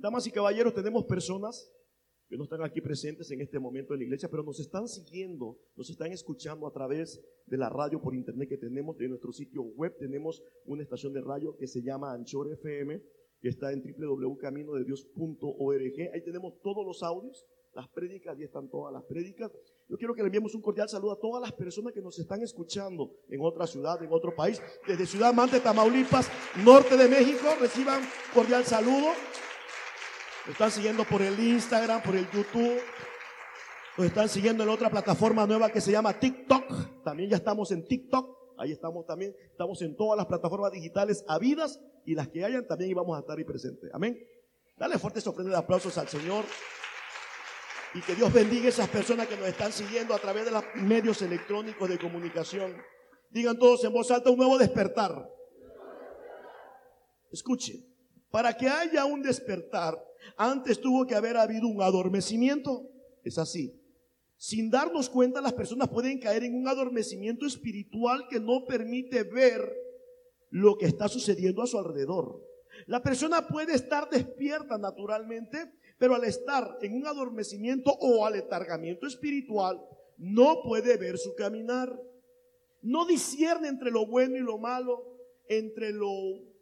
Damas y caballeros, tenemos personas que no están aquí presentes en este momento en la iglesia, pero nos están siguiendo, nos están escuchando a través de la radio por internet que tenemos, de nuestro sitio web. Tenemos una estación de radio que se llama Anchor FM, que está en www.caminodedios.org. Ahí tenemos todos los audios, las prédicas, ahí están todas las prédicas. Yo quiero que le enviemos un cordial saludo a todas las personas que nos están escuchando en otra ciudad, en otro país, desde Ciudad Mante, Tamaulipas, norte de México. Reciban cordial saludo. Nos están siguiendo por el Instagram, por el YouTube. Nos están siguiendo en otra plataforma nueva que se llama TikTok. También ya estamos en TikTok. Ahí estamos también. Estamos en todas las plataformas digitales habidas y las que hayan también íbamos a estar ahí presentes. Amén. Dale fuertes ofrendas de aplausos al Señor. Y que Dios bendiga a esas personas que nos están siguiendo a través de los medios electrónicos de comunicación. Digan todos en voz alta un nuevo despertar. Escuchen, para que haya un despertar, antes tuvo que haber habido un adormecimiento. Es así. Sin darnos cuenta, las personas pueden caer en un adormecimiento espiritual que no permite ver lo que está sucediendo a su alrededor. La persona puede estar despierta naturalmente, pero al estar en un adormecimiento o aletargamiento espiritual, no puede ver su caminar. No discierne entre lo bueno y lo malo, entre lo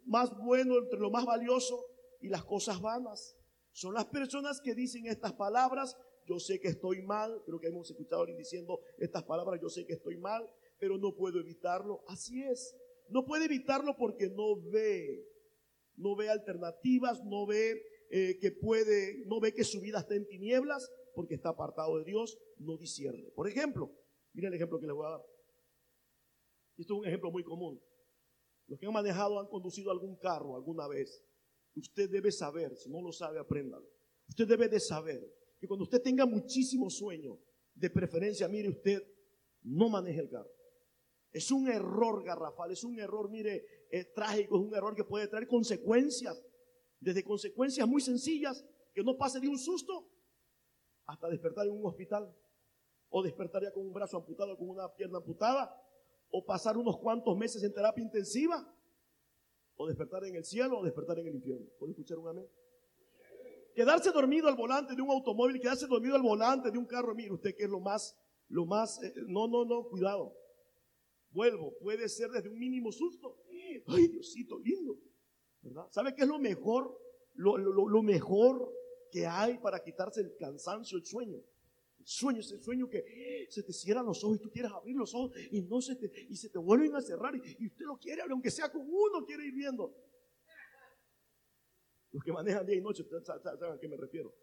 más bueno, entre lo más valioso y las cosas vanas. Son las personas que dicen estas palabras, yo sé que estoy mal, creo que hemos escuchado a alguien diciendo estas palabras, yo sé que estoy mal, pero no puedo evitarlo. Así es, no puede evitarlo porque no ve, no ve alternativas, no ve eh, que puede, no ve que su vida está en tinieblas porque está apartado de Dios, no discierne. Por ejemplo, miren el ejemplo que les voy a dar. Esto es un ejemplo muy común. Los que han manejado, han conducido algún carro alguna vez. Usted debe saber, si no lo sabe, apréndalo. Usted debe de saber que cuando usted tenga muchísimo sueño, de preferencia, mire usted, no maneje el carro. Es un error garrafal, es un error, mire, trágico, es un error que puede traer consecuencias, desde consecuencias muy sencillas, que no pase de un susto, hasta despertar en un hospital, o despertaría con un brazo amputado, con una pierna amputada, o pasar unos cuantos meses en terapia intensiva, o despertar en el cielo o despertar en el infierno. ¿Puede escuchar un amén? Quedarse dormido al volante de un automóvil, quedarse dormido al volante de un carro, mire usted que es lo más, lo más, eh, no, no, no, cuidado. Vuelvo, puede ser desde un mínimo susto. Ay, Diosito, lindo. ¿Verdad? ¿Sabe qué es lo mejor? Lo, lo, lo mejor que hay para quitarse el cansancio, el sueño. Sueño, ese sueño que se te cierran los ojos y tú quieres abrir los ojos y no se te, y se te vuelven a cerrar y, usted lo quiere, aunque sea con uno, quiere ir viendo. Los que manejan día y noche, ¿saben a qué me refiero?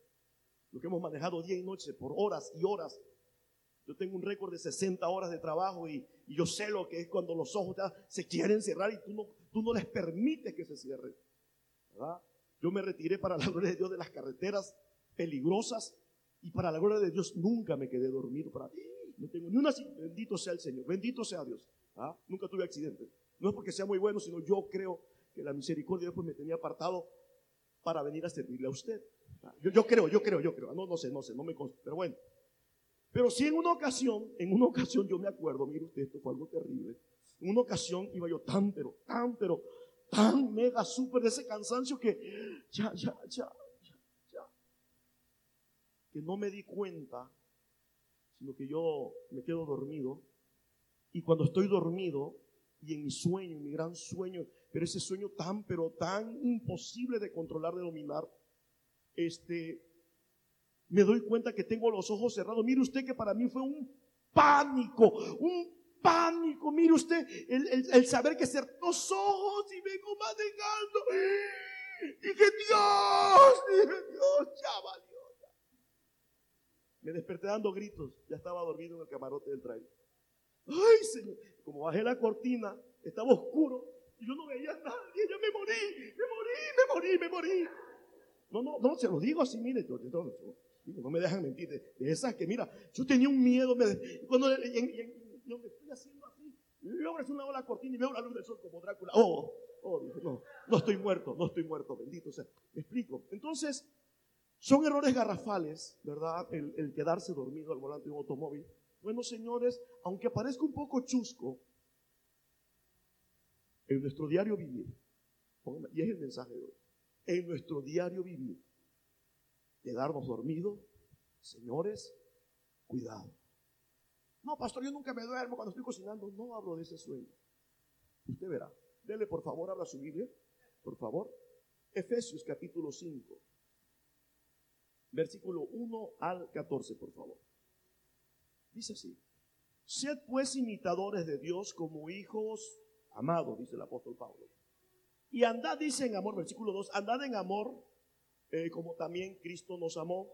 Los que hemos manejado día y noche por horas y horas. Yo tengo un récord de 60 horas de trabajo y, y yo sé lo que es cuando los ojos se quieren cerrar y tú no, tú no les permites que se cierren. Yo me retiré para la gloria de Dios de las carreteras peligrosas y para la gloria de Dios nunca me quedé dormido. Para, no tengo ni una. Bendito sea el Señor, bendito sea Dios. ¿ah? Nunca tuve accidente. No es porque sea muy bueno, sino yo creo que la misericordia después me tenía apartado para venir a servirle a usted. Yo, yo creo, yo creo, yo creo. No, no sé, no sé, no me consta, pero bueno. Pero sí en una ocasión, en una ocasión yo me acuerdo, mire usted, esto fue algo terrible. En una ocasión iba yo tan, pero, tan, pero, tan mega súper de ese cansancio que ya, ya, ya. Que no me di cuenta, sino que yo me quedo dormido. Y cuando estoy dormido, y en mi sueño, en mi gran sueño, pero ese sueño tan, pero tan imposible de controlar, de dominar, este, me doy cuenta que tengo los ojos cerrados. Mire usted que para mí fue un pánico, un pánico. Mire usted el, el, saber que cerré los ojos y vengo manejando. Y que Dios, dije Dios, ya. Me desperté dando gritos. Ya estaba dormido en el camarote del trailer. Ay, Señor. Como bajé la cortina, estaba oscuro y yo no veía a nadie. Yo me morí, me morí, me morí, me morí. No, no, no, se lo digo así, mire, yo, yo, yo, no me dejan mentir. De, de, esas que, mira, yo tenía un miedo. Cuando y, yo me estoy haciendo así, luego es una ola cortina y veo la luz del sol como Drácula. Oh, oh, no, no estoy muerto, no estoy muerto, bendito sea. Me explico. Entonces, son errores garrafales, ¿verdad? El, quedarse dormido al volante de un automóvil. Bueno, señores, aunque parezca un poco chusco, en nuestro diario vivir, y es el mensaje de hoy, en nuestro diario vivir, quedarnos dormidos, señores, cuidado. No, pastor, yo nunca me duermo cuando estoy cocinando. No hablo de ese sueño. Usted verá. Dele, por favor, abra su Biblia. Por favor. Efesios capítulo 5. Versículo 1 al 14, por favor. Dice así. Sed pues imitadores de Dios como hijos amados, dice el apóstol Pablo. Y andad, dice en amor, versículo 2, andad en amor eh, como también Cristo nos amó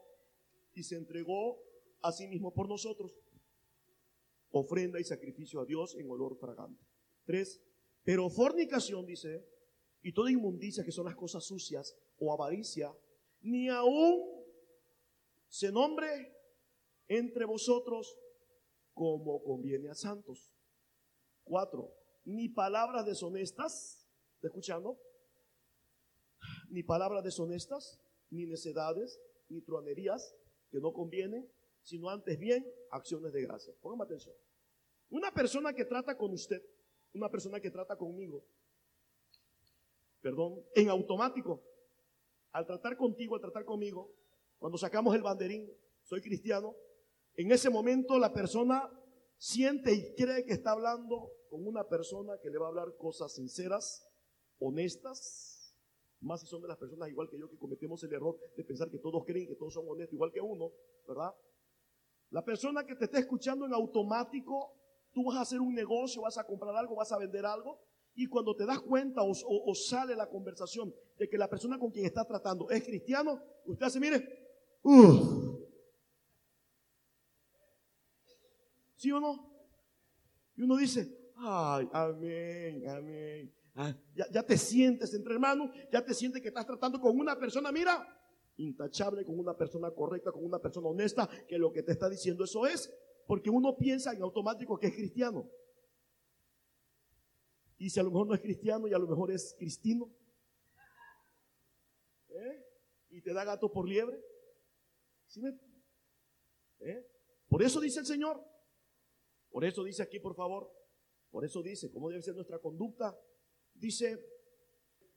y se entregó a sí mismo por nosotros. Ofrenda y sacrificio a Dios en olor fragante. Tres, pero fornicación, dice, y toda inmundicia, que son las cosas sucias, o avaricia, ni aún se nombre entre vosotros como conviene a santos. Cuatro, ni palabras deshonestas, ¿está escuchando? Ni palabras deshonestas, ni necedades, ni truanerías que no convienen, sino antes bien acciones de gracia. Póngame atención. Una persona que trata con usted, una persona que trata conmigo, perdón, en automático, al tratar contigo, al tratar conmigo, cuando sacamos el banderín, soy cristiano, en ese momento la persona siente y cree que está hablando con una persona que le va a hablar cosas sinceras, honestas, más si son de las personas igual que yo que cometemos el error de pensar que todos creen que todos son honestos igual que uno, ¿verdad? La persona que te está escuchando en automático, tú vas a hacer un negocio, vas a comprar algo, vas a vender algo, y cuando te das cuenta o, sale la conversación de que la persona con quien está tratando es cristiano, usted hace, mire, ¿Sí o no? Y uno dice, ay, amén, amén. Ah, ya, te sientes entre hermanos, ya te sientes que estás tratando con una persona, mira, intachable, con una persona correcta, con una persona honesta, que lo que te está diciendo eso es, porque uno piensa en automático que es cristiano. Y si a lo mejor no es cristiano y a lo mejor es cristino. ¿eh? Y te da gato por liebre. ¿Eh? Por eso dice el Señor. Por eso dice aquí, por favor. Por eso dice, cómo debe ser nuestra conducta Dice,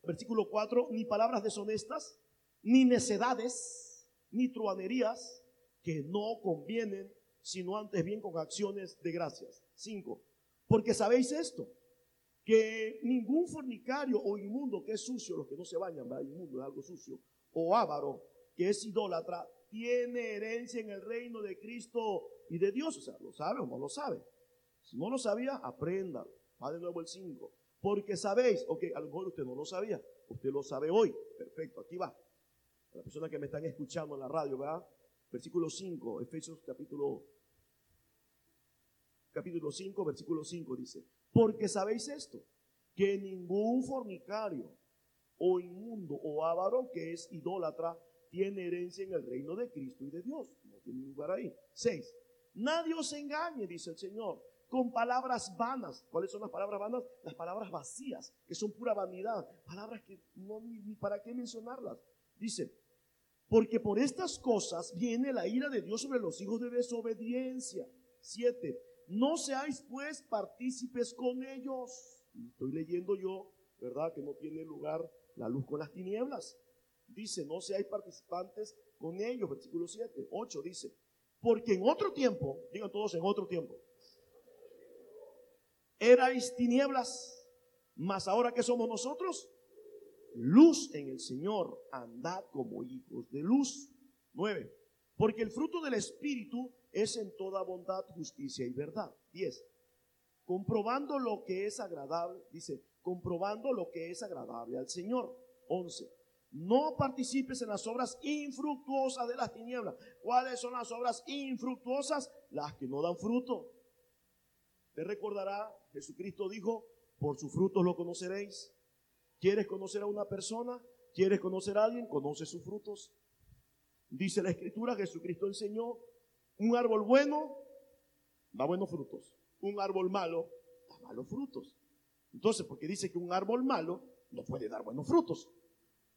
versículo 4, ni palabras deshonestas, ni necedades, ni truanerías que no convienen, sino antes bien con acciones de gracias. 5. Porque sabéis esto, que ningún fornicario o inmundo que es sucio, los que no se bañan, ¿verdad? inmundo es algo sucio, o avaro, que es idólatra, tiene herencia en el reino de Cristo y de Dios. O sea, ¿lo sabe o no lo sabe? Si no lo sabía, aprenda. Va de nuevo el 5 porque sabéis, ok, a lo mejor usted no lo sabía, usted lo sabe hoy. Perfecto, aquí va. La persona que me están escuchando en la radio, ¿verdad? Versículo 5, Efesios capítulo, capítulo 5, versículo 5 dice, porque sabéis esto, que ningún fornicario o inmundo o avaro que es idólatra tiene herencia en el reino de Cristo y de Dios. No tiene lugar ahí. 6. Nadie os engañe, dice el Señor con palabras vanas. ¿Cuáles son las palabras vanas? Las palabras vacías, que son pura vanidad. Palabras que no ni, para qué mencionarlas. Dice, porque por estas cosas viene la ira de Dios sobre los hijos de desobediencia. Siete, no seáis pues partícipes con ellos. Estoy leyendo yo, ¿verdad? Que no tiene lugar la luz con las tinieblas. Dice, no seáis participantes con ellos. Versículo 7. 8 dice, porque en otro tiempo, digan todos en otro tiempo, erais tinieblas, mas ahora que somos nosotros, luz en el Señor, andad como hijos de luz. 9. Porque el fruto del Espíritu es en toda bondad, justicia y verdad. 10. Comprobando lo que es agradable, dice, comprobando lo que es agradable al Señor. 11. No participes en las obras infructuosas de las tinieblas. ¿Cuáles son las obras infructuosas? Las que no dan fruto. Te recordará, Jesucristo dijo, por sus frutos lo conoceréis. ¿Quieres conocer a una persona? ¿Quieres conocer a alguien? Conoce sus frutos. Dice la escritura, Jesucristo enseñó, un árbol bueno da buenos frutos. Un árbol malo da malos frutos. Entonces, porque dice que un árbol malo no puede dar buenos frutos.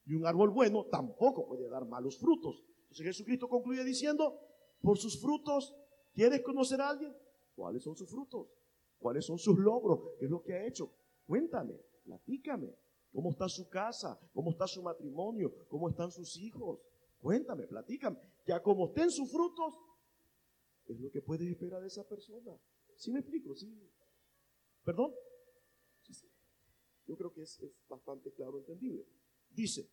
Y un árbol bueno tampoco puede dar malos frutos. Entonces Jesucristo concluye diciendo, por sus frutos, ¿quieres conocer a alguien? ¿Cuáles son sus frutos? ¿Cuáles son sus logros? ¿Qué es lo que ha hecho? Cuéntame, platícame. ¿Cómo está su casa? ¿Cómo está su matrimonio? ¿Cómo están sus hijos? Cuéntame, platícame. Ya como estén sus frutos, es lo que puedes esperar de esa persona. ¿Sí me explico? ¿Sí? ¿Perdón? Yo creo que es, bastante claro, entendible. Dice,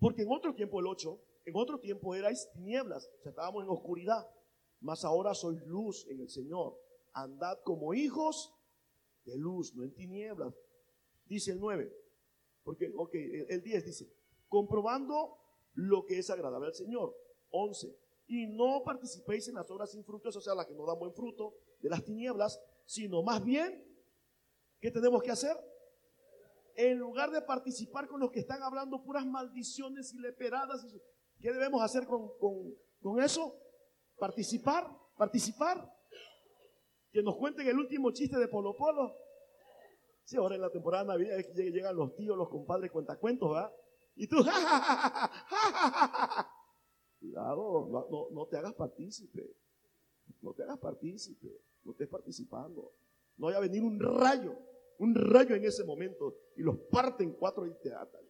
porque en otro tiempo, el 8, en otro tiempo erais tinieblas, o sea, estábamos en oscuridad, mas ahora sois luz en el Señor. Andad como hijos de luz, no en tinieblas. Dice el 9, porque, ok, el 10 dice, comprobando lo que es agradable al Señor. 11, y no participéis en las obras infructuosas, o sea, las que no dan buen fruto, de las tinieblas, sino más bien, ¿qué tenemos que hacer? En lugar de participar con los que están hablando puras maldiciones y leperadas, ¿qué debemos hacer con, con eso? Participar, participar. Que nos cuenten el último chiste de Polo Polo. Sí, ahora en la temporada navideña llegan los tíos, los compadres, cuentacuentos, ¿verdad? Y tú, Cuidado, no, te hagas partícipe. No te hagas partícipe. No estés participando. No vaya a venir un rayo, un rayo en ese momento y los parte en cuatro y te atan.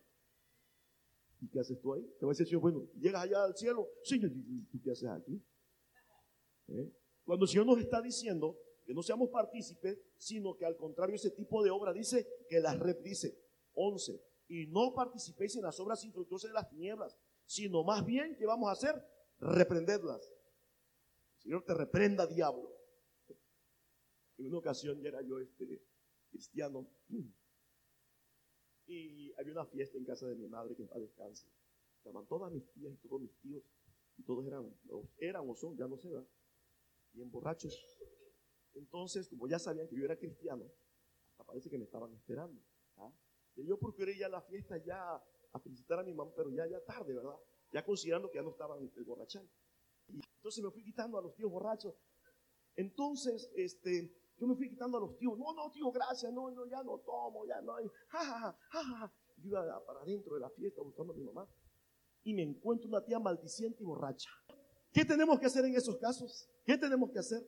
¿Y qué haces tú ahí? Te va a decir, Señor, bueno, llegas allá al cielo. Señor, ¿tú qué haces aquí? ¿Eh? Cuando el Señor nos está diciendo que no seamos partícipes, sino que al contrario ese tipo de obra dice que la red dice 11 y no participéis en las obras infructuosas de las tinieblas, sino más bien, ¿qué vamos a hacer? Reprenderlas. Señor te reprenda, diablo. En una ocasión ya era yo este cristiano y había una fiesta en casa de mi madre que a descanse. Estaban todas mis tías y todos mis tíos y todos eran, eran o son, ya no sé, ¿verdad? bien borrachos. Entonces, como ya sabían que yo era cristiano, hasta parece que me estaban esperando. ¿ah? Y yo procuré ya la fiesta ya a felicitar a mi mamá, pero ya, ya tarde, ¿verdad? Ya considerando que ya no estaban el borrachal. Y entonces me fui quitando a los tíos borrachos. Entonces, este, yo me fui quitando a los tíos. No, no, tío, gracias, no, no, ya no tomo, ya no. Ja, ja, Yo iba para adentro de la fiesta buscando a mi mamá y me encuentro una tía maldiciente y borracha. ¿Qué tenemos que hacer en esos casos? ¿Qué tenemos que hacer?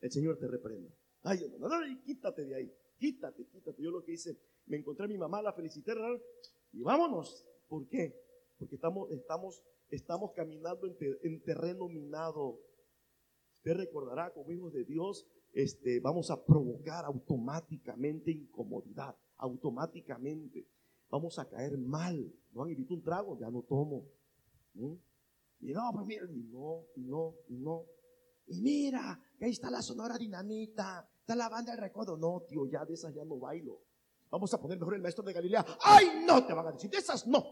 El Señor te reprende. Ay, no, no, no, quítate de ahí. Quítate, quítate. Yo lo que hice, me encontré a mi mamá, la felicité, y vámonos. ¿Por qué? Porque estamos, estamos, estamos caminando en, terreno minado. Usted recordará, como hijos de Dios, este, vamos a provocar automáticamente incomodidad, automáticamente. Vamos a caer mal. ¿No han invitado un trago? Ya no tomo. Y no, pues mira, y no, y no, y no. Y mira, que ahí está la sonora dinamita, está la banda del recodo. No, tío, ya de esas ya no bailo. Vamos a poner mejor el maestro de Galilea. ¡Ay, no! Te van a decir, de esas no.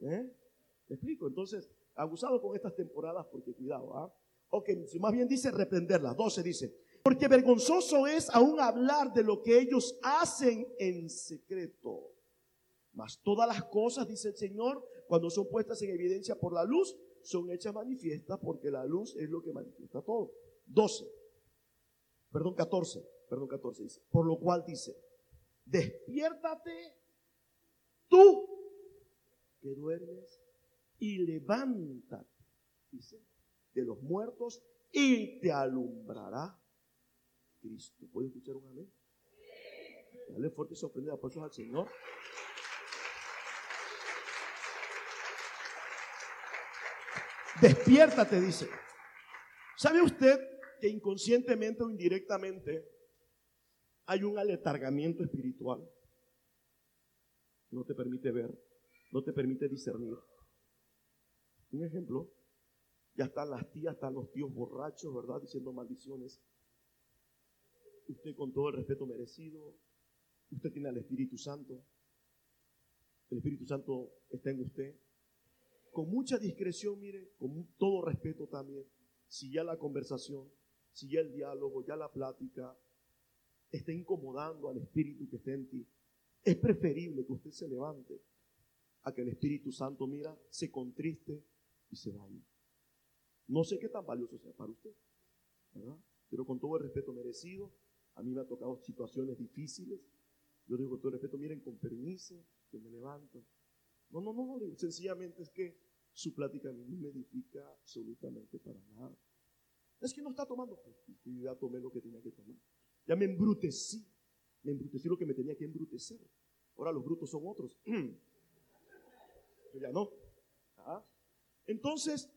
¿Eh? ¿Me explico? Entonces, abusado con estas temporadas porque cuidado, ¿ah? Ok, más bien dice reprenderlas. 12 dice, porque vergonzoso es aún hablar de lo que ellos hacen en secreto. Mas todas las cosas, dice el Señor, cuando son puestas en evidencia por la luz, son hechas manifiestas porque la luz es lo que manifiesta todo. 12. Perdón, 14. Perdón, 14 dice. Por lo cual dice, despiértate tú que duermes y levántate, dice, de los muertos y te alumbrará Cristo. ¿Puedes escuchar un amén? Dale fuerte y sorprendente aplausos al Señor. Despiértate, dice. ¿Sabe usted que inconscientemente o indirectamente hay un aletargamiento espiritual? No te permite ver, no te permite discernir. Un ejemplo, ya están las tías, están los tíos borrachos, ¿verdad? Diciendo maldiciones. Usted con todo el respeto merecido, usted tiene al Espíritu Santo. El Espíritu Santo está en usted con mucha discreción, mire, con todo respeto también, si ya la conversación, si ya el diálogo, ya la plática está incomodando al espíritu que está en ti, es preferible que usted se levante a que el Espíritu Santo, mira, se contriste y se vaya. No sé qué tan valioso sea para usted, ¿verdad? Pero con todo el respeto merecido, a mí me ha tocado situaciones difíciles. Yo digo con todo el respeto, miren, con permiso, que me levanto. No, no, no, no, sencillamente es que su plática a mí no me edifica absolutamente para nada. Es que no está tomando, yo ya tomé lo que tenía que tomar. Ya me embrutecí, me embrutecí lo que me tenía que embrutecer. Ahora los brutos son otros. Yo ya no. ¿Ah? Entonces,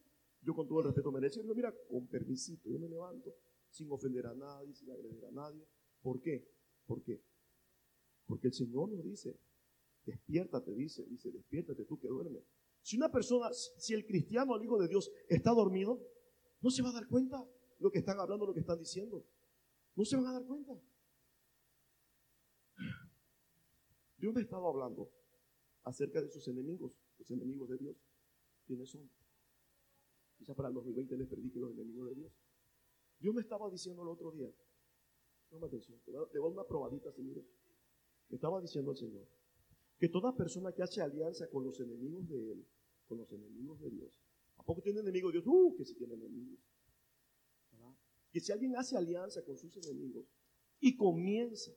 yo con todo el respeto me decía, mira, con permisito, yo me levanto sin ofender a nadie, sin agredir a nadie. ¿Por qué? ¿Por qué? Porque el Señor nos dice, despiértate, dice, dice, despiértate tú que duermes. Si una persona, si el cristiano, el hijo de Dios, está dormido, no se va a dar cuenta lo que están hablando, lo que están diciendo. No se van a dar cuenta. Dios me estaba hablando acerca de sus enemigos, los enemigos de Dios. ¿Quiénes son? Quizá para el 2020 les predique los enemigos de Dios. Dios me estaba diciendo el otro día, toma atención, te voy a una probadita, Señor. Me estaba diciendo el Señor que toda persona que hace alianza con los enemigos de Él, con los enemigos de Dios, ¿a poco tiene enemigos Dios? ¡Uh! Que si tiene enemigos. Que si alguien hace alianza con sus enemigos y comienza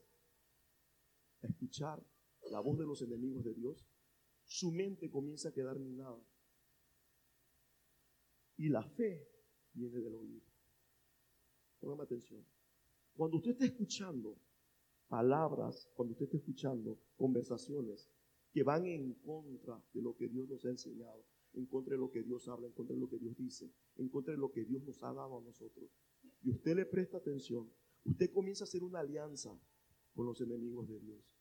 a escuchar la voz de los enemigos de Dios, su mente comienza a quedar minada. Y la fe viene del oído. Póngame atención. Cuando usted está escuchando palabras, cuando usted está escuchando conversaciones que van en contra de lo que Dios nos ha enseñado, en contra de lo que Dios habla, en contra de lo que Dios dice, en contra de lo que Dios nos ha dado a nosotros, y usted le presta atención, usted comienza a hacer una alianza con los enemigos de Dios.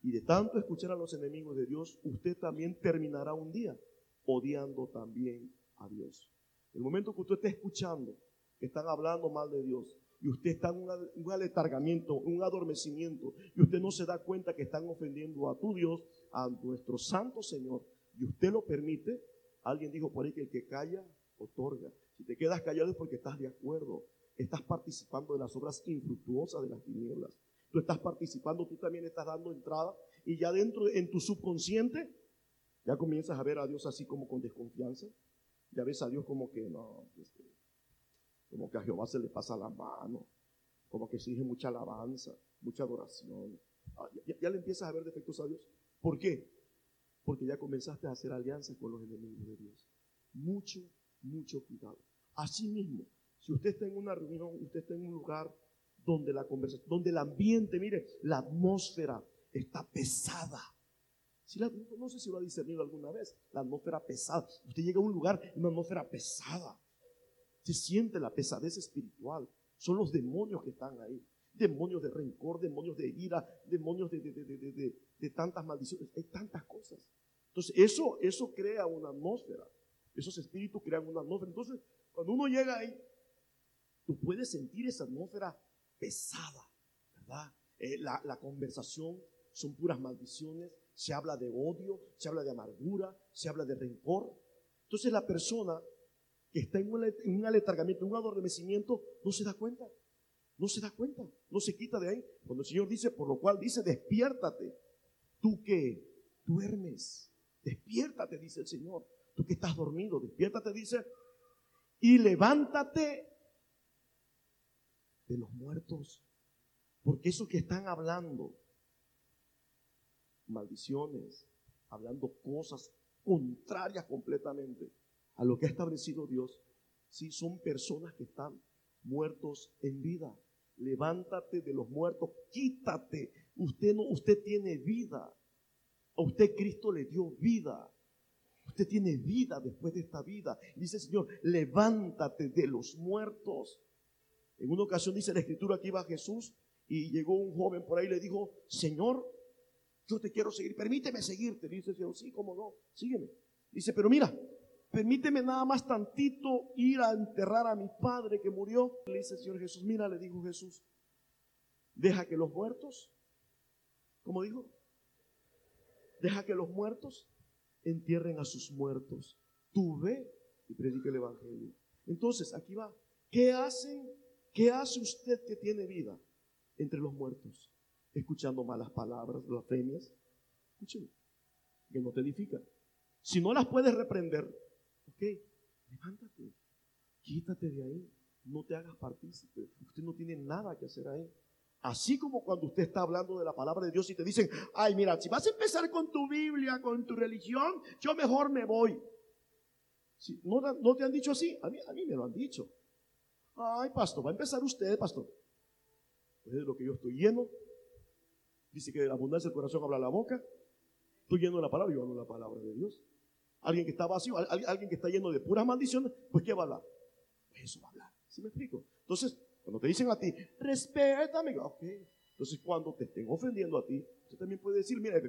Y de tanto escuchar a los enemigos de Dios, usted también terminará un día odiando también a Dios. El momento que usted esté escuchando que están hablando mal de Dios y usted está en un aletargamiento, un adormecimiento, y usted no se da cuenta que están ofendiendo a tu Dios, a nuestro Santo Señor, y usted lo permite, alguien dijo por ahí que el que calla, otorga. Si te quedas callado es porque estás de acuerdo, estás participando de las obras infructuosas de las tinieblas. Tú estás participando, tú también estás dando entrada y ya dentro, en tu subconsciente, ya comienzas a ver a Dios así como con desconfianza. Ya ves a Dios como que no, este, como que a Jehová se le pasa la mano, como que exige mucha alabanza, mucha adoración. Ah, ya, le empiezas a ver defectos a Dios. ¿Por qué? Porque ya comenzaste a hacer alianza con los enemigos de Dios. Mucho, mucho cuidado. Así mismo, si usted está en una reunión, usted está en un lugar donde la conversación, donde el ambiente, mire, la atmósfera está pesada. No sé si lo ha discernido alguna vez, la atmósfera pesada. Usted llega a un lugar, una atmósfera pesada. Se siente la pesadez espiritual. Son los demonios que están ahí. Demonios de rencor, demonios de ira, demonios de, de, de tantas maldiciones. Hay tantas cosas. Entonces, eso, eso crea una atmósfera. Esos espíritus crean una atmósfera. Entonces, cuando uno llega ahí, tú puedes sentir esa atmósfera pesada, ¿verdad? Eh, la, la conversación son puras maldiciones, se habla de odio, se habla de amargura, se habla de rencor. Entonces la persona que está en un, en un aletargamiento, en un adormecimiento, no se da cuenta, no se da cuenta, no se quita de ahí. Cuando el Señor dice, por lo cual dice, despiértate, tú que duermes, despiértate, dice el Señor, tú que estás dormido, despiértate, dice, y levántate de los muertos. Porque eso que están hablando, maldiciones, hablando cosas contrarias completamente a lo que ha establecido Dios, si son personas que están muertos en vida. Levántate de los muertos, quítate. Usted no, usted tiene vida. A usted Cristo le dio vida. Usted tiene vida después de esta vida. Dice el Señor, levántate de los muertos. En una ocasión dice la escritura que iba Jesús y llegó un joven por ahí y le dijo, Señor, yo te quiero seguir, permíteme seguirte. Dice el Señor, sí, cómo no, sígueme. Dice, pero mira, permíteme nada más tantito ir a enterrar a mi padre que murió. Le dice el Señor Jesús, mira, le dijo Jesús, deja que los muertos, ¿cómo dijo? Deja que los muertos entierren a sus muertos. Tú ve y predica el Evangelio. Entonces, aquí va. ¿Qué hacen ¿Qué hace usted que tiene vida entre los muertos? Escuchando malas palabras, blasfemias. Escúcheme, que no te edifican. Si no las puedes reprender, ok, levántate, quítate de ahí, no te hagas partícipe. Usted no tiene nada que hacer ahí. Así como cuando usted está hablando de la palabra de Dios y te dicen, ay, mira, si vas a empezar con tu Biblia, con tu religión, yo mejor me voy. Si, ¿no, ¿No te han dicho así? A mí, a mí me lo han dicho. Ay, pastor, va a empezar usted, pastor. Pues de lo que yo estoy lleno. Dice que de la abundancia del corazón habla la boca. Estoy lleno de la palabra, yo hablo la palabra de Dios. Alguien que está vacío, alguien que está lleno de puras maldiciones, pues ¿qué va a hablar? Eso va a hablar. ¿Sí me explico? Entonces, cuando te dicen a ti, respétame, ok. Entonces, cuando te estén ofendiendo a ti, usted también puede decir, mira,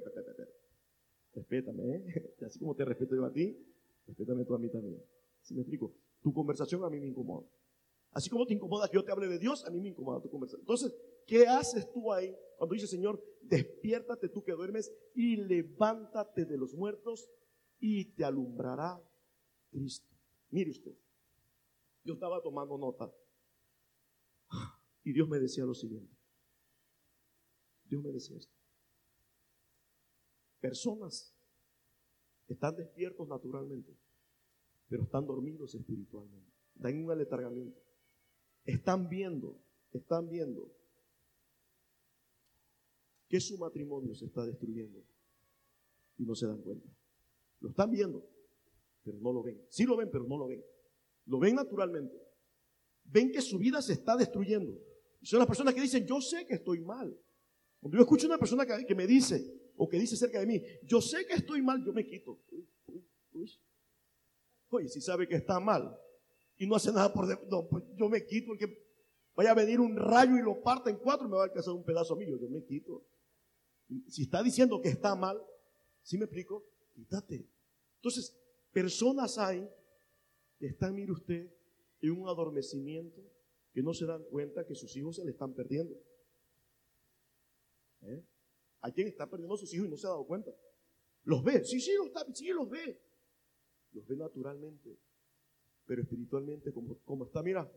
respétame, ¿eh? así como te respeto yo a ti, respétame tú a mí también. ¿Sí me explico? Tu conversación a mí me incomoda. Así como te incomoda que yo te hable de Dios, a mí me incomoda tu conversación. Entonces, ¿qué haces tú ahí cuando dice Señor, despiértate tú que duermes y levántate de los muertos y te alumbrará Cristo? Mire usted, yo estaba tomando nota y Dios me decía lo siguiente. Dios me decía esto. Personas están despiertos naturalmente, pero están dormidos espiritualmente. Dan un aletargamiento. Están viendo, están viendo que su matrimonio se está destruyendo y no se dan cuenta. Lo están viendo, pero no lo ven. Sí lo ven, pero no lo ven. Lo ven naturalmente. Ven que su vida se está destruyendo. Son las personas que dicen, yo sé que estoy mal. Cuando yo escucho a una persona que, me dice, o que dice cerca de mí, yo sé que estoy mal, yo me quito. Oye, si sabe que está mal y no hace nada por... No, pues yo me quito porque vaya a venir un rayo y lo parta en cuatro, me va a alcanzar un pedazo mío, yo me quito. Si está diciendo que está mal, ¿sí me explico? Quítate. Entonces, personas hay que están, mire usted, en un adormecimiento que no se dan cuenta que sus hijos se le están perdiendo. ¿Eh? Hay quien está perdiendo a sus hijos y no se ha dado cuenta. Los ve, sí, sí, los, está, sí, los ve. Los ve naturalmente, pero espiritualmente, como, como está, mira.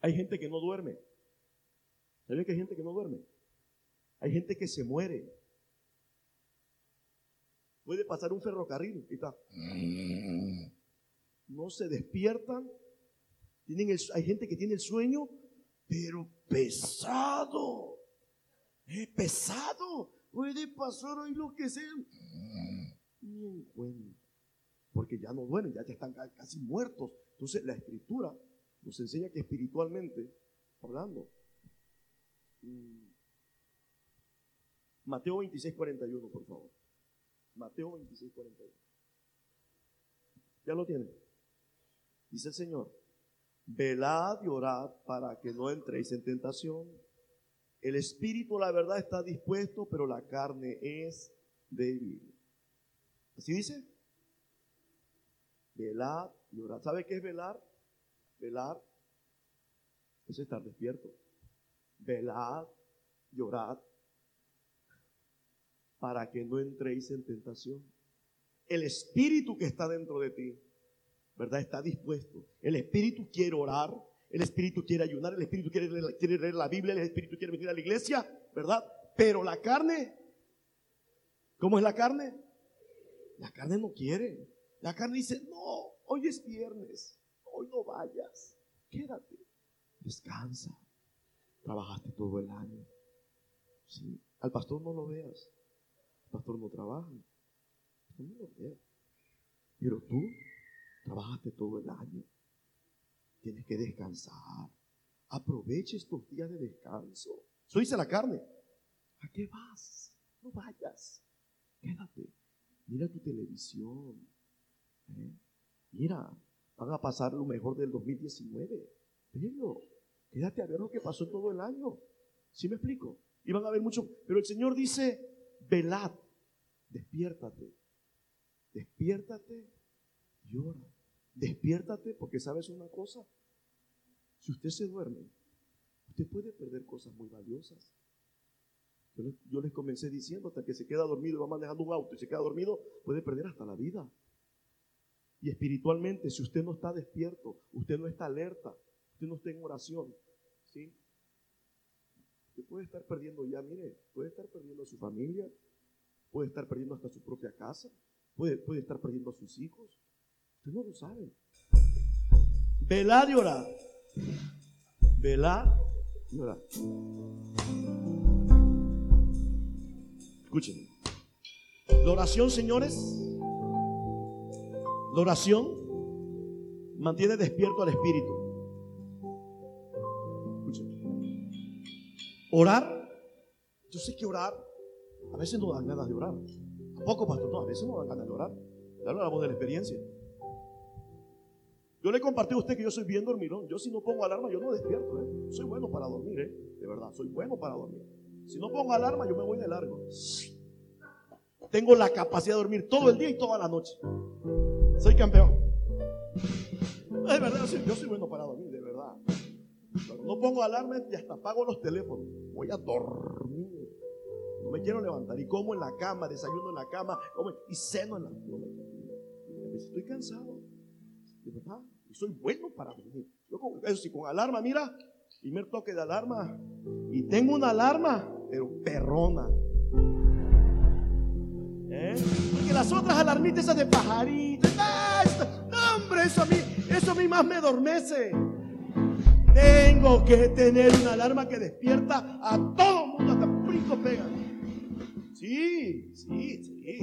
Hay gente que no duerme. ¿Saben que hay gente que no duerme? Hay gente que se muere. Puede pasar un ferrocarril y está. No se despiertan. Tienen hay gente que tiene el sueño, pero pesado. Es pesado. Puede pasar hoy lo que sea. Ni en Porque ya no duermen, ya, ya están casi muertos. Entonces la escritura nos enseña que espiritualmente, hablando, Mm. Mateo 26, 41, por favor. Mateo 26, 41. ¿Ya lo tiene? Dice el Señor, velad y orad para que no entréis en tentación. El espíritu, la verdad, está dispuesto, pero la carne es débil. ¿Así dice? Velad y orad. ¿Sabe qué es velar? Velar es estar despierto velad, llorad, para que no entréis en tentación. El espíritu que está dentro de ti, ¿verdad? Está dispuesto. El espíritu quiere orar, el espíritu quiere ayunar, el espíritu quiere quiere leer la Biblia, el espíritu quiere venir a la iglesia, ¿verdad? Pero la carne, ¿cómo es la carne? La carne no quiere. La carne dice, no, hoy es viernes, hoy no vayas, quédate, descansa. Trabajaste todo el año. Sí. Al pastor no lo veas. El pastor no trabaja. No lo veas. Pero tú trabajaste todo el año. Tienes que descansar. Aproveche estos días de descanso. Eso dice la carne. ¿A qué vas? No vayas. Quédate. Mira tu televisión. Mira, van a pasar lo mejor del 2019. Velo. Quédate a ver lo que pasó todo el año. ¿Sí me explico? Y van a ver mucho. Pero el Señor dice, velad, despiértate. Despiértate y ora. Despiértate porque sabes una cosa. Si usted se duerme, usted puede perder cosas muy valiosas. Yo les, comencé diciendo, hasta que se queda dormido y va manejando un auto y se queda dormido, puede perder hasta la vida. Y espiritualmente, si usted no está despierto, usted no está alerta, usted no está en oración, ¿sí? Usted puede estar perdiendo ya, mire, puede estar perdiendo a su familia, puede estar perdiendo hasta su propia casa, puede, puede estar perdiendo a sus hijos. Usted no lo sabe. Velar y orar. Velar y orar. Escuchen. La oración, señores, la oración mantiene despierto al espíritu. Orar, yo sé que orar, a veces no dan ganas de orar. tampoco, pastor. No, a veces no dan ganas de orar. Ya lo hablamos de la experiencia. Yo le compartí a usted que yo soy bien dormilón. Yo si no pongo alarma, yo no despierto. ¿eh? Soy bueno para dormir, ¿eh? De verdad, soy bueno para dormir. Si no pongo alarma, yo me voy de largo. Tengo la capacidad de dormir todo el día y toda la noche. Soy campeón. De verdad, yo soy bueno para dormir, de verdad. no pongo alarma y hasta apago los teléfonos. Voy a dormir. No me quiero levantar. Y como en la cama, desayuno en la cama, y ceno en la cama. estoy cansado. De verdad. Y soy bueno para dormir. Yo con, eso sí, con alarma, mira, primer toque de alarma. Y tengo una alarma, pero perrona. ¿Eh? Porque las otras alarmitas esas de pajaritos, hombre, eso a mí, eso a mí más me adormece. Tengo que tener una alarma que despierta a todo el mundo, hasta brinco pega. Sí, sí, sí.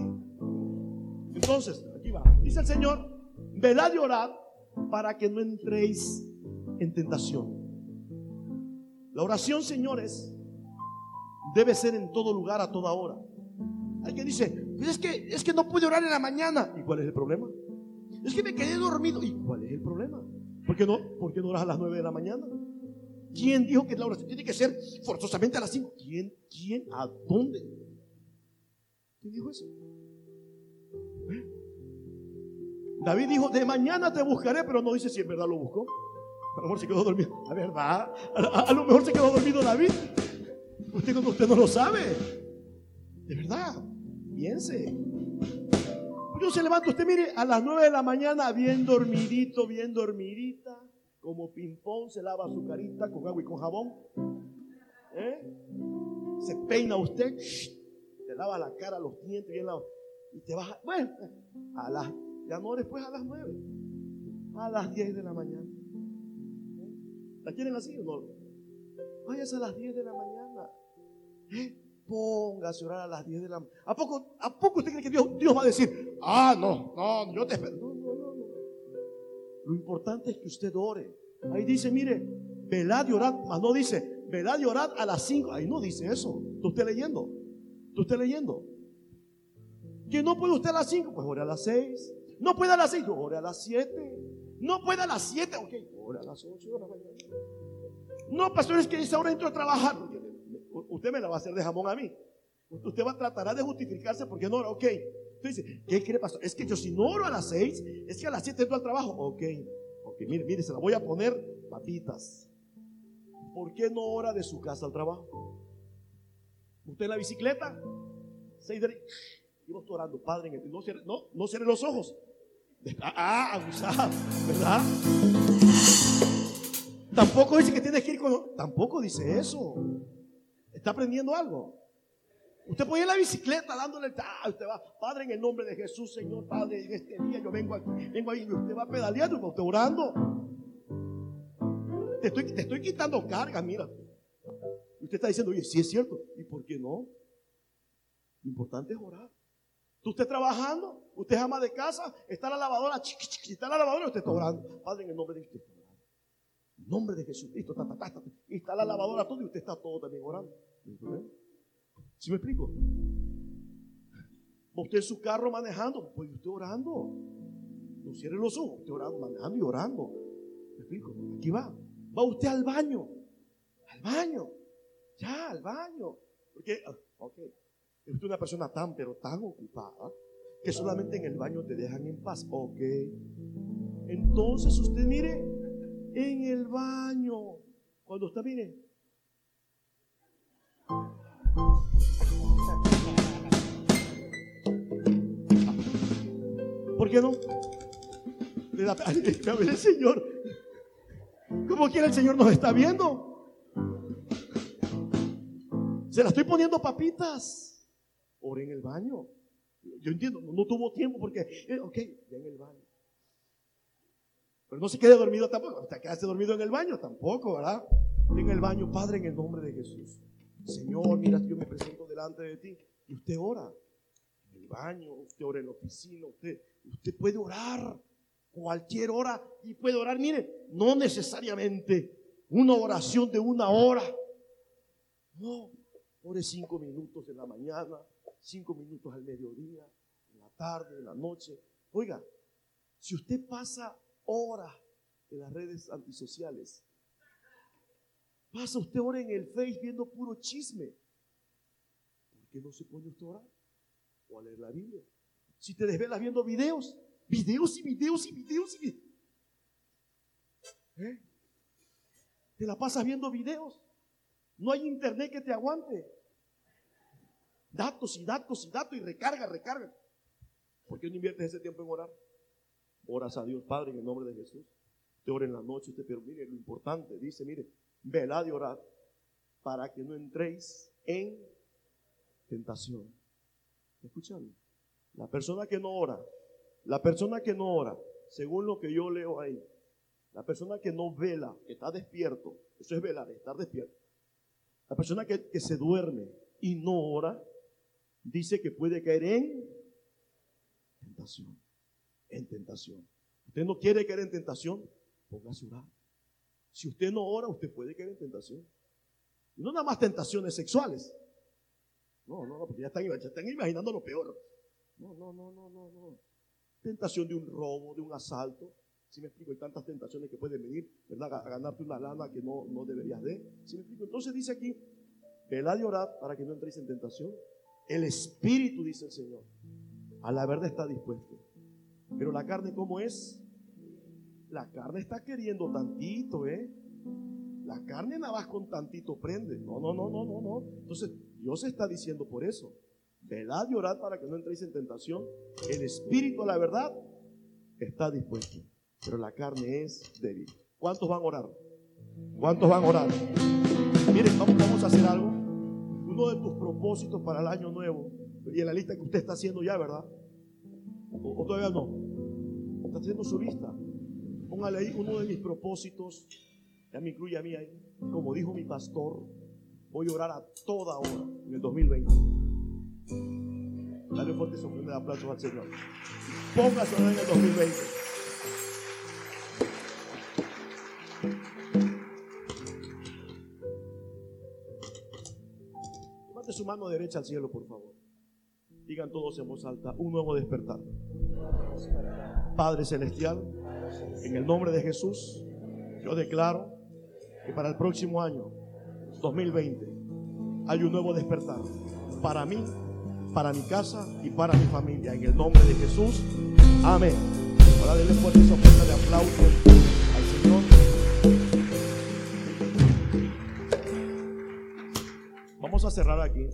Entonces, aquí va. Dice el Señor, velad y orad para que no entréis en tentación. La oración, señores, debe ser en todo lugar, a toda hora. Alguien dice, pues es que, es que no pude orar en la mañana. ¿Y cuál es el problema? Es que me quedé dormido. ¿Y cuál es el problema? ¿Por qué no, por qué no oras a las 9 de la mañana? ¿Quién dijo que la oración tiene que ser forzosamente a las 5? ¿Quién? ¿Quién? ¿A dónde? ¿Quién dijo eso? ¿Eh? David dijo, de mañana te buscaré, pero no dice si en verdad lo buscó. A lo mejor se quedó dormido. La verdad, a, lo mejor se quedó dormido David. Usted, usted no lo sabe. De verdad, piense. Yo se levanta, usted mire, a las 9 de la mañana, bien dormidito, bien dormidita, como ping-pong, se lava su carita con agua y con jabón. ¿Eh? Se peina usted, se lava la cara, los dientes, bien lavados. Y te baja, bueno, a las ya no después a las 9, a las 10 de la mañana. ¿La quieren así o no? Váyase a las 10 de la mañana. ¿Eh? Póngase a orar a las 10 de la mañana. ¿A poco, ¿A poco usted cree que Dios, Dios va a decir, ah, no, no, yo te espero? No, no, no, no. Lo importante es que usted ore. Ahí dice, mire, velad y orad, más no dice, velad y orad a las 5. Ahí no dice eso. ¿Tú esté leyendo? ¿Tú esté leyendo? Que no puede usted a las 5, pues ore a las 6. No puede a las 6, ore a las 7. No puede a las 7, ok, ore a las 8 de la mañana. No, pastor, es que esa hora entro a trabajar. Usted me la va a hacer de jamón a mí. Usted va a tratar de justificarse porque no ora, ok. Usted dice, ¿qué quiere pastor? Es que yo si no oro a las 6, es que a las 7 entro al trabajo. Ok, ok, mire, mire, se la voy a poner papitas. ¿Por qué no ora de su casa al trabajo? Usted en la bicicleta, 6 de Iba orando, Padre, no cierre, no, no los ojos. Ah, abusado, ¿verdad? Tampoco dice que tienes que ir con. Tampoco dice eso. ¿Está aprendiendo algo? Usted puede ir en la bicicleta dándole. Ah, usted va, Padre, en el nombre de Jesús, Señor, Padre, en este día yo vengo aquí, vengo ahí, usted va pedaleando, usted orando. Te estoy, te estoy quitando carga, mira. Usted está diciendo, oye, sí es cierto. ¿Y por qué no? Lo importante es orar. Tú estés trabajando, usted es ama de casa, está la lavadora, está la lavadora, usted está orando. Padre, en el nombre de Cristo. En nombre de Jesucristo, y está la lavadora todo y usted está todo también orando. ¿Sí me explico? Usted en su carro manejando, pues usted orando. No cierre los ojos, usted orando, manejando y orando. ¿Me explico? Aquí va. Va usted al baño. Al baño. Ya, al baño. Porque, ah, ok. Es una persona tan, pero tan ocupada que solamente en el baño te dejan en paz. Ok. Entonces usted mire, en el baño, cuando usted mire. ¿Por qué no? Le da, el Señor. ¿Cómo quiere el Señor nos está viendo? Se la estoy poniendo papitas. Ore en el baño. Yo entiendo, no, tuvo tiempo porque, eh, ok, ya en el baño. Pero no se quede dormido tampoco. Hasta quedarse dormido en el baño tampoco, ¿verdad? En el baño, Padre, en el nombre de Jesús. Señor, mira, yo me presento delante de ti. Y usted ora. En el baño, usted ora en la oficina, usted, usted puede orar cualquier hora y puede orar, mire, no necesariamente una oración de una hora. No, ore cinco minutos en la mañana, cinco minutos al mediodía, en la tarde, en la noche. Oiga, si usted pasa horas en las redes antisociales, pasa usted hora en el Face viendo puro chisme, ¿por qué no se pone usted a orar? O a leer la Biblia. Si te desvelas viendo videos, videos y videos y videos y videos. ¿Eh? Te la pasas viendo videos. No hay internet que te aguante. Datos y datos y datos y recarga, recarga. ¿Por qué no inviertes ese tiempo en orar? Oras a Dios Padre en el nombre de Jesús. Te ora en la noche, usted, pero mire lo importante, dice, mire, velad y orad para que no entréis en tentación. Escuchando. La persona que no ora, la persona que no ora, según lo que yo leo ahí, la persona que no vela, que está despierto, eso es velar, estar despierto. La persona que, que se duerme y no ora, dice que puede caer en tentación. En tentación. Usted no quiere caer en tentación, póngase a orar. Si usted no ora, usted puede caer en tentación. Y no nada más tentaciones sexuales. No, no, no, porque ya están, ya están imaginando lo peor. No, no, no, no, no, no. Tentación de un robo, de un asalto. Si me explico, hay tantas tentaciones que pueden venir, ¿verdad? A ganarte una lana que no, no deberías de. Si me explico, entonces dice aquí, velad y orad para que no entréis en tentación. El espíritu, dice el Señor, a la verdad está dispuesto. Pero la carne, ¿cómo es? La carne está queriendo tantito, ¿eh? La carne nada más con tantito prende. No, no, no, no, no, no. Entonces, Dios está diciendo por eso. Velad y orad para que no entréis en tentación. El espíritu, la verdad, está dispuesto. Pero la carne es débil. ¿Cuántos van a orar? ¿Cuántos van a orar? Miren, vamos a hacer algo uno de tus propósitos para el año nuevo, y en la lista que usted está haciendo ya, ¿verdad? ¿O, todavía no? Está haciendo su lista. Póngale ahí uno de mis propósitos, ya me incluye a mí ahí. Como dijo mi pastor, voy a orar a toda hora en el 2020. Dale fuerte de aplausos al Señor. Póngase en el 2020. su mano derecha al cielo, por favor. Digan todos en voz alta, un nuevo despertar. Padre Celestial, en el nombre de Jesús, yo declaro que para el próximo año, 2020, hay un nuevo despertar para mí, para mi casa y para mi familia. En el nombre de Jesús, amén. Ahora denle fuerte esa de aplauso al Señor. Vamos a cerrar aquí.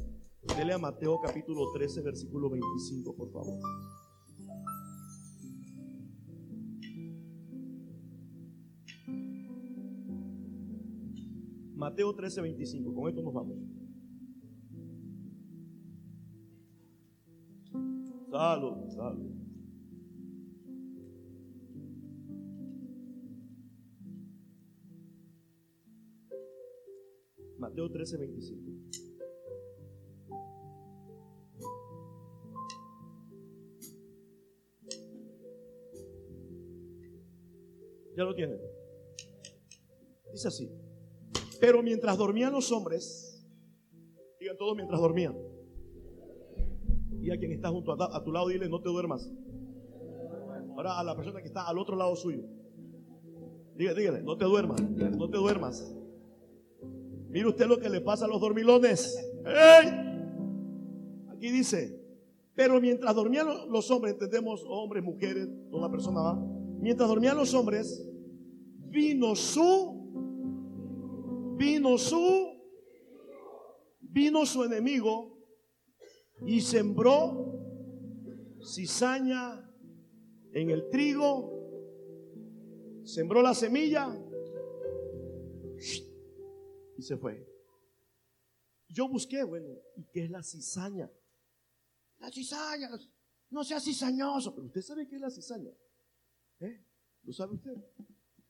Dele a Mateo capítulo 13, versículo 25, por favor. Mateo 13, 25. Con esto nos vamos. Salud. Mateo 13, 25. Ya lo tienen. Dice así. Pero mientras dormían los hombres, digan todos mientras dormían. Y a quien está junto a, tu lado, dile, no te duermas. Ahora a la persona que está al otro lado suyo. Dígale, dígale, no te duermas, no te duermas. Mire usted lo que le pasa a los dormilones. Aquí dice, pero mientras dormían los hombres, entendemos hombres, mujeres, toda persona va mientras dormían los hombres, vino su, vino su, vino su enemigo y sembró cizaña en el trigo, sembró la semilla y se fue. Yo busqué, bueno, ¿y qué es la cizaña? La cizaña, no sea cizañoso, pero usted sabe qué es la cizaña. ¿Eh? ¿Lo sabe usted?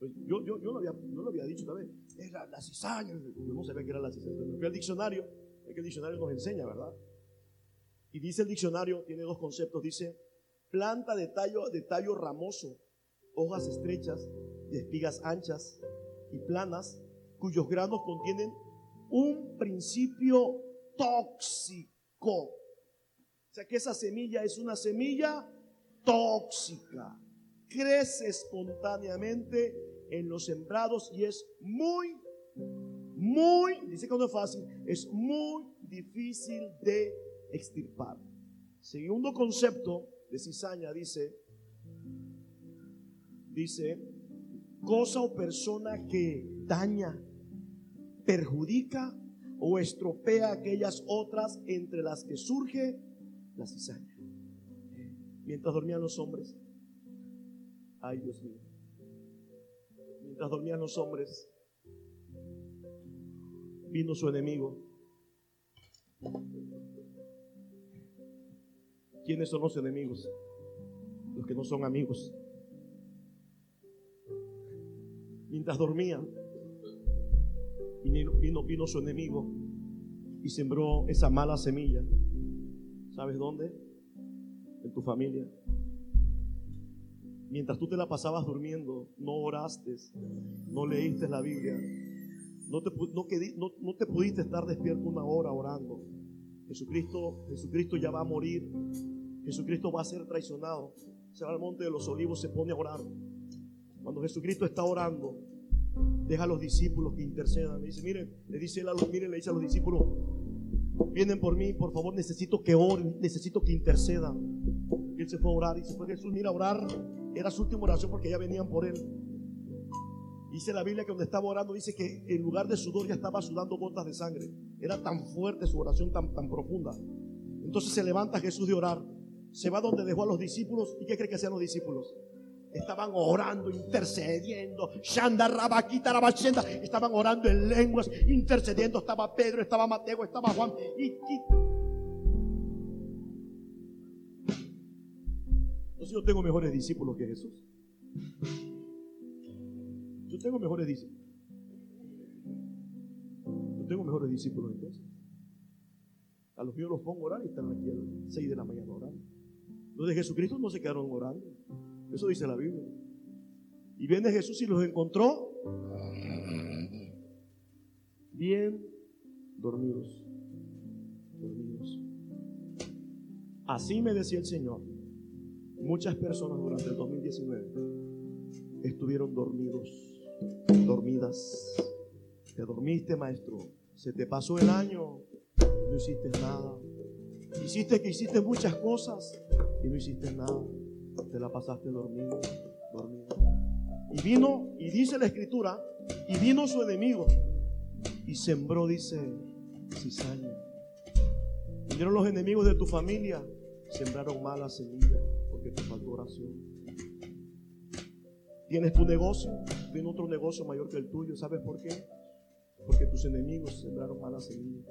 Pues yo, yo, yo, lo había, lo había dicho también. Es la, cizaña. Yo no sabía que era la cizaña. Pero fui al diccionario. Es que el diccionario nos enseña, ¿verdad? Y dice el diccionario, tiene dos conceptos. Dice, planta de tallo, de tallo ramoso, hojas estrechas, espigas anchas y planas, cuyos granos contienen un principio tóxico. O sea que esa semilla es una semilla tóxica. Crece espontáneamente en los sembrados y es muy, muy, dice que no es fácil, es muy difícil de extirpar. Segundo concepto de cizaña dice, dice, cosa o persona que daña, perjudica o estropea aquellas otras entre las que surge la cizaña. Mientras dormían los hombres, ay Dios mío, mientras dormían los hombres, vino su enemigo. ¿Quiénes son los enemigos? Los que no son amigos. Mientras dormían, vino, vino, vino su enemigo y sembró esa mala semilla. ¿Sabes dónde? En tu familia. Mientras tú te la pasabas durmiendo, no oraste, no leíste la Biblia, no te, no, no te pudiste estar despierto una hora orando. Jesucristo, Jesucristo ya va a morir. Jesucristo va a ser traicionado. Se va al monte de los olivos, se pone a orar. Cuando Jesucristo está orando, deja a los discípulos que intercedan. Le dice, miren, le dice él a los, miren, le dice a los discípulos, vienen por mí, por favor, necesito que oren, necesito que intercedan. Y él se fue a orar y se fue Jesús, mira, a orar. Era su última oración porque ya venían por él. Dice la Biblia que donde estaba orando, dice que en lugar de sudor ya estaba sudando gotas de sangre. Era tan fuerte su oración, tan, tan profunda. Entonces se levanta Jesús de orar, se va donde dejó a los discípulos. ¿Y qué cree que hacían los discípulos? Estaban orando, intercediendo. Estaban orando en lenguas, intercediendo. Estaba Pedro, estaba Mateo, estaba Juan. Y, Entonces yo tengo mejores discípulos que Jesús. Yo tengo mejores discípulos. Yo tengo mejores discípulos entonces. A los míos los pongo a orar y están aquí a las 6 de la mañana orando. Los de Jesucristo no se quedaron orando. Eso dice la Biblia. Y viene Jesús y los encontró bien dormidos. Dormidos. Así me decía el Señor. Muchas personas durante el 2019 estuvieron dormidos dormidas. Te dormiste, maestro. Se te pasó el año, no hiciste nada. Hiciste que hiciste muchas cosas y no hiciste nada. Te la pasaste dormido, dormido. Y vino, y dice la escritura, y vino su enemigo y sembró, dice, cizaña. Vinieron los enemigos de tu familia, sembraron mala semilla oración. Tienes tu negocio, tiene otro negocio mayor que el tuyo. ¿Sabes por qué? Porque tus enemigos sembraron mala semilla.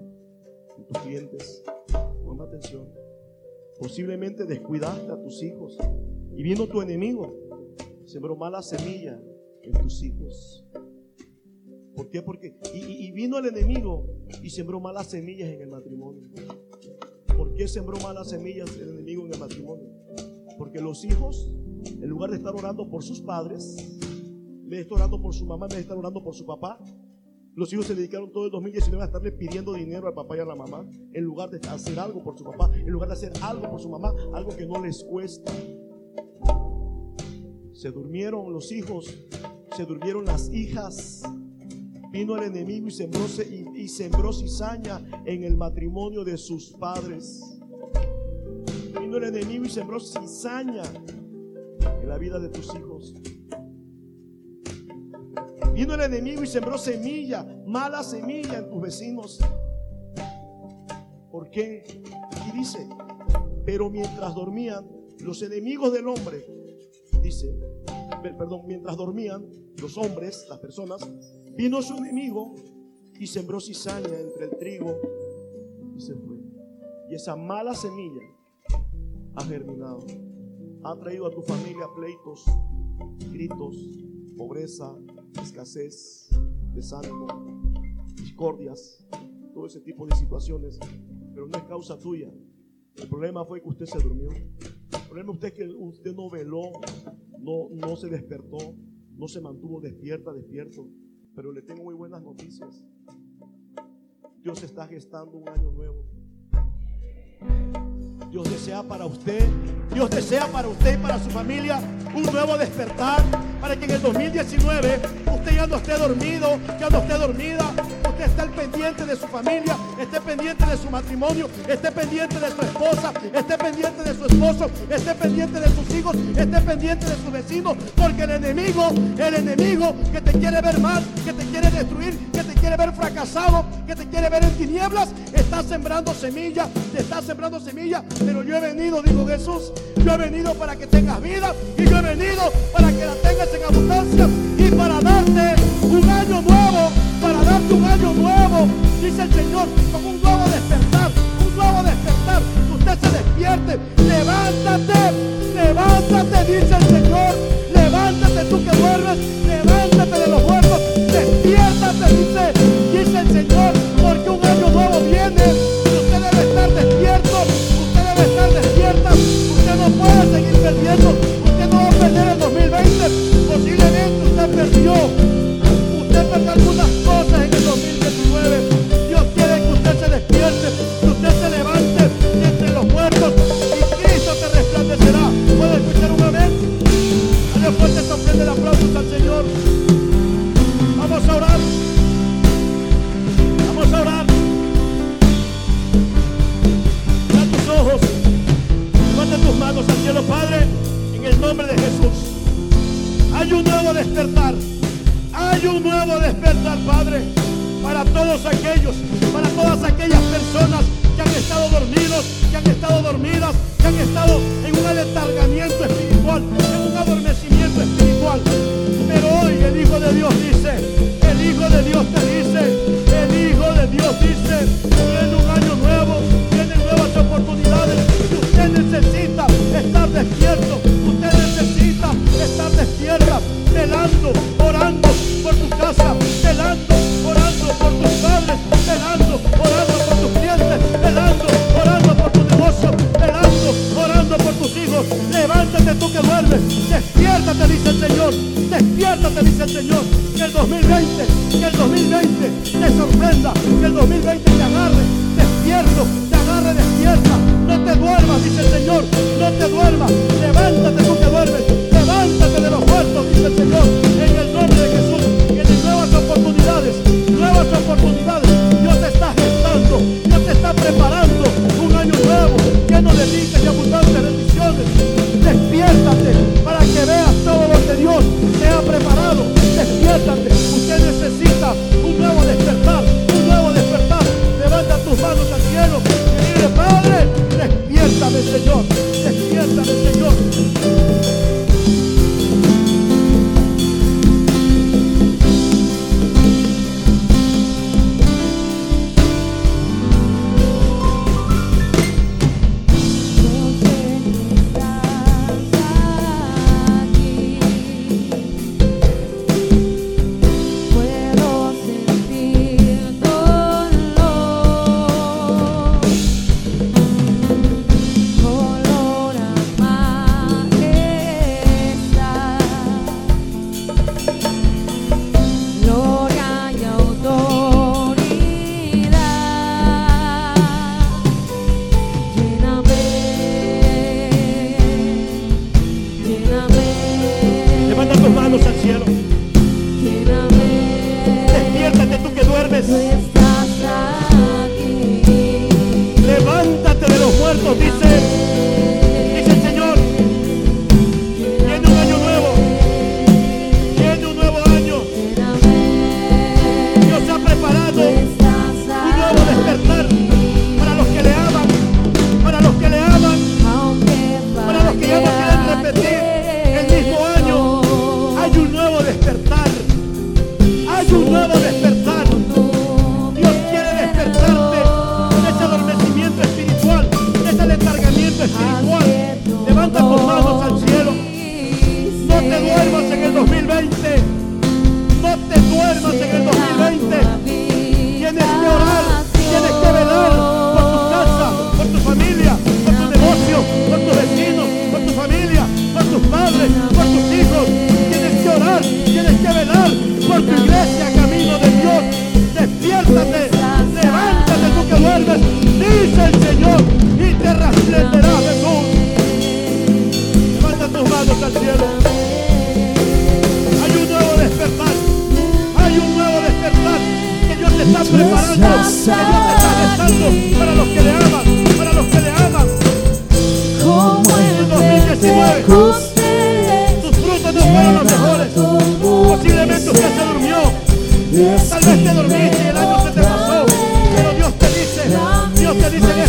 Y tus clientes, pon atención. Posiblemente descuidaste a tus hijos. Y vino tu enemigo, sembró mala semilla en tus hijos. ¿Por qué? Porque y, y, vino el enemigo y sembró malas semillas en el matrimonio. ¿Por qué sembró malas semillas el enemigo en el matrimonio? Porque los hijos en lugar de estar orando por sus padres, de estar orando por su mamá, de estar orando por su papá, los hijos se dedicaron todo el 2019 a estarle pidiendo dinero al papá y a la mamá, en lugar de hacer algo por su papá, en lugar de hacer algo por su mamá, algo que no les cuesta. Se durmieron los hijos, se durmieron las hijas. Vino el enemigo y sembró, y, y sembró cizaña en el matrimonio de sus padres. Vino el enemigo y sembró cizaña en la vida de tus hijos. Vino el enemigo y sembró semilla, mala semilla en tus vecinos. ¿Por qué? Y dice, pero mientras dormían, los enemigos del hombre, dice, perdón, mientras dormían los hombres, las personas, vino su enemigo y sembró cizaña entre el trigo y se fue. Y esa mala semilla ha germinado ha traído a tu familia pleitos, gritos, pobreza, escasez, desánimo, discordias, todo ese tipo de situaciones, pero no es causa tuya. El problema fue que usted se durmió. El problema usted es que usted no veló, no, no se despertó, no se mantuvo despierta, despierto. Pero le tengo muy buenas noticias. Dios está gestando un año nuevo. Dios desea para usted, Dios desea para usted y para su familia un nuevo despertar para que en el 2019 usted ya no esté dormido, ya no esté dormida. Usted está pendiente de su familia, esté pendiente de su matrimonio, esté pendiente de su esposa, esté pendiente de su esposo, esté pendiente de sus hijos, esté pendiente de sus vecinos, porque el enemigo, el enemigo que te quiere ver mal, que te quiere destruir, que te quiere ver fracasado, que te quiere ver en tinieblas, está sembrando semillas, te está sembrando semillas, pero yo he venido, dijo Jesús, yo he venido para que tengas vida y yo he venido para que la tengas en abundancia para darte un año nuevo, para darte un año nuevo, dice el Señor, con un nuevo despertar, un nuevo despertar. Usted se despierte, levántate, levántate, dice el Despiértate, dice el Señor. Despiértate, dice el Señor. Que el 2020, que el 2020 te sorprenda. Que el 2020 Chris.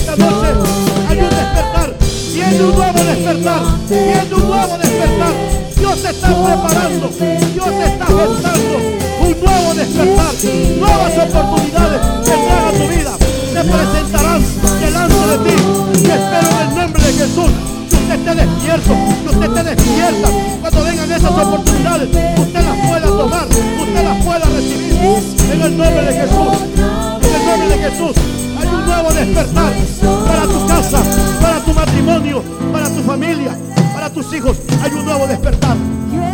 Esta noche, hay un despertar. Viene un nuevo despertar. Viene un nuevo despertar. Dios te está preparando. Dios te está gestando un nuevo despertar. Nuevas oportunidades vendrán a tu vida. Se presentarán delante de ti. Y espero en el nombre de Jesús que usted esté despierto, que usted esté despierta. Cuando vengan esas oportunidades, usted las pueda tomar, usted las pueda recibir. En el nombre de Jesús. En el nombre de Jesús. Hay un nuevo despertar tu matrimonio, para tu familia, para tus hijos. Hay un nuevo despertar.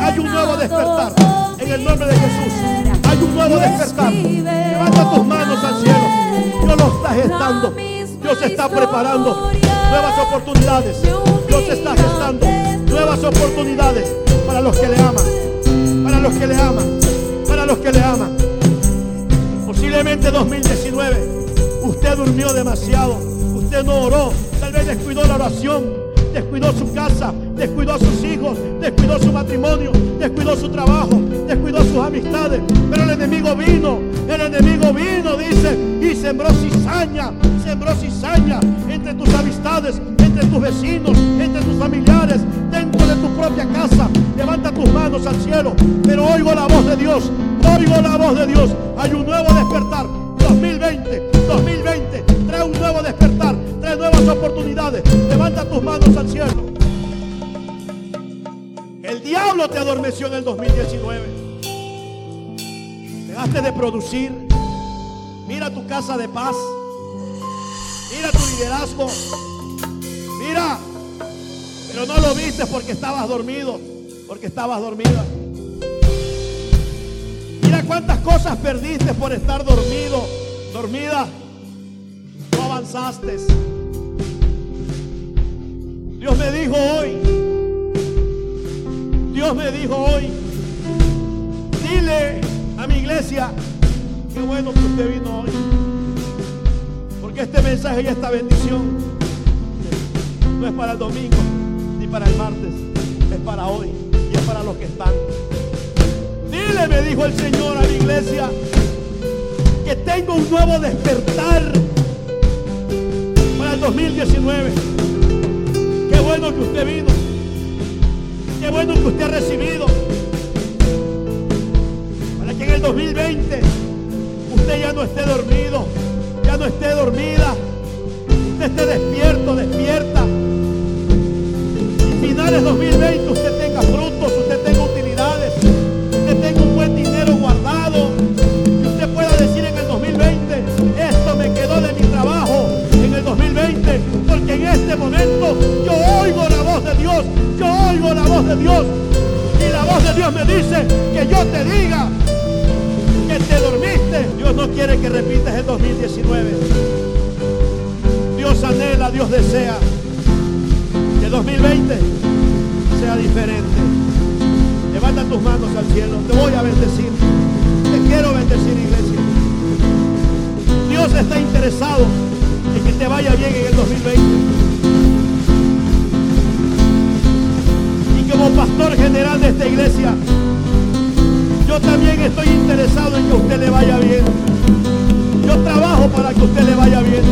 Hay un nuevo despertar. En el nombre de Jesús. Hay un nuevo despertar. Levanta tus manos al cielo. Dios lo está gestando. Dios está preparando nuevas oportunidades. Dios está gestando nuevas oportunidades para los que le aman. Para los que le aman. Para los que le aman. Posiblemente 2019 usted durmió demasiado, usted no oró, vez descuidó la oración, descuidó su casa, descuidó a sus hijos, descuidó su matrimonio, descuidó su trabajo, descuidó sus amistades. Pero el enemigo vino, el enemigo vino, dice, y sembró cizaña, sembró cizaña entre tus amistades, entre tus vecinos, entre tus familiares, dentro de tu propia casa. Levanta tus manos al cielo, pero oigo la voz de Dios, oigo la voz de Dios. Hay un nuevo despertar. Levanta tus manos al cielo. El diablo te adormeció en el 2019. Dejaste de producir. Mira tu casa de paz. Mira tu liderazgo. Mira. Pero no lo viste porque estabas dormido. Porque estabas dormida. Mira cuántas cosas perdiste por estar dormido, dormida. No avanzaste. Dios me dijo hoy, Dios me dijo hoy, dile a mi iglesia, qué bueno que usted vino hoy. Porque este mensaje y esta bendición no es para el domingo ni para el martes, es para hoy y es para los que están. Dile, me dijo el Señor a la iglesia, que tengo un nuevo despertar para el 2019. Qué bueno que usted vino. Qué bueno que usted ha recibido. Para que en el 2020 usted ya no esté dormido, ya no esté dormida. Usted esté despierto, despierta. Y finales 2020 usted tenga frutos, usted tenga utilidades usted tenga un buen dinero guardado, que usted pueda decir en el 2020, esto me quedó de mi trabajo en el 2020, porque en este momento oigo la voz de Dios, yo oigo la voz de Dios, y la voz de Dios me dice que yo te diga que te dormiste. Dios no quiere que repitas el 2019. Dios anhela, Dios desea que el 2020 sea diferente. Levanta tus manos al cielo. Te voy a bendecir. Te quiero bendecir, iglesia. Dios está interesado en que te vaya bien en el 2020. Como pastor general de esta iglesia, yo también estoy interesado en que usted le vaya bien. Yo trabajo para que usted le vaya bien.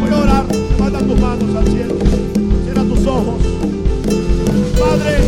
Voy a orar. Levanta tus manos al cielo. Cierra tus ojos. Padre,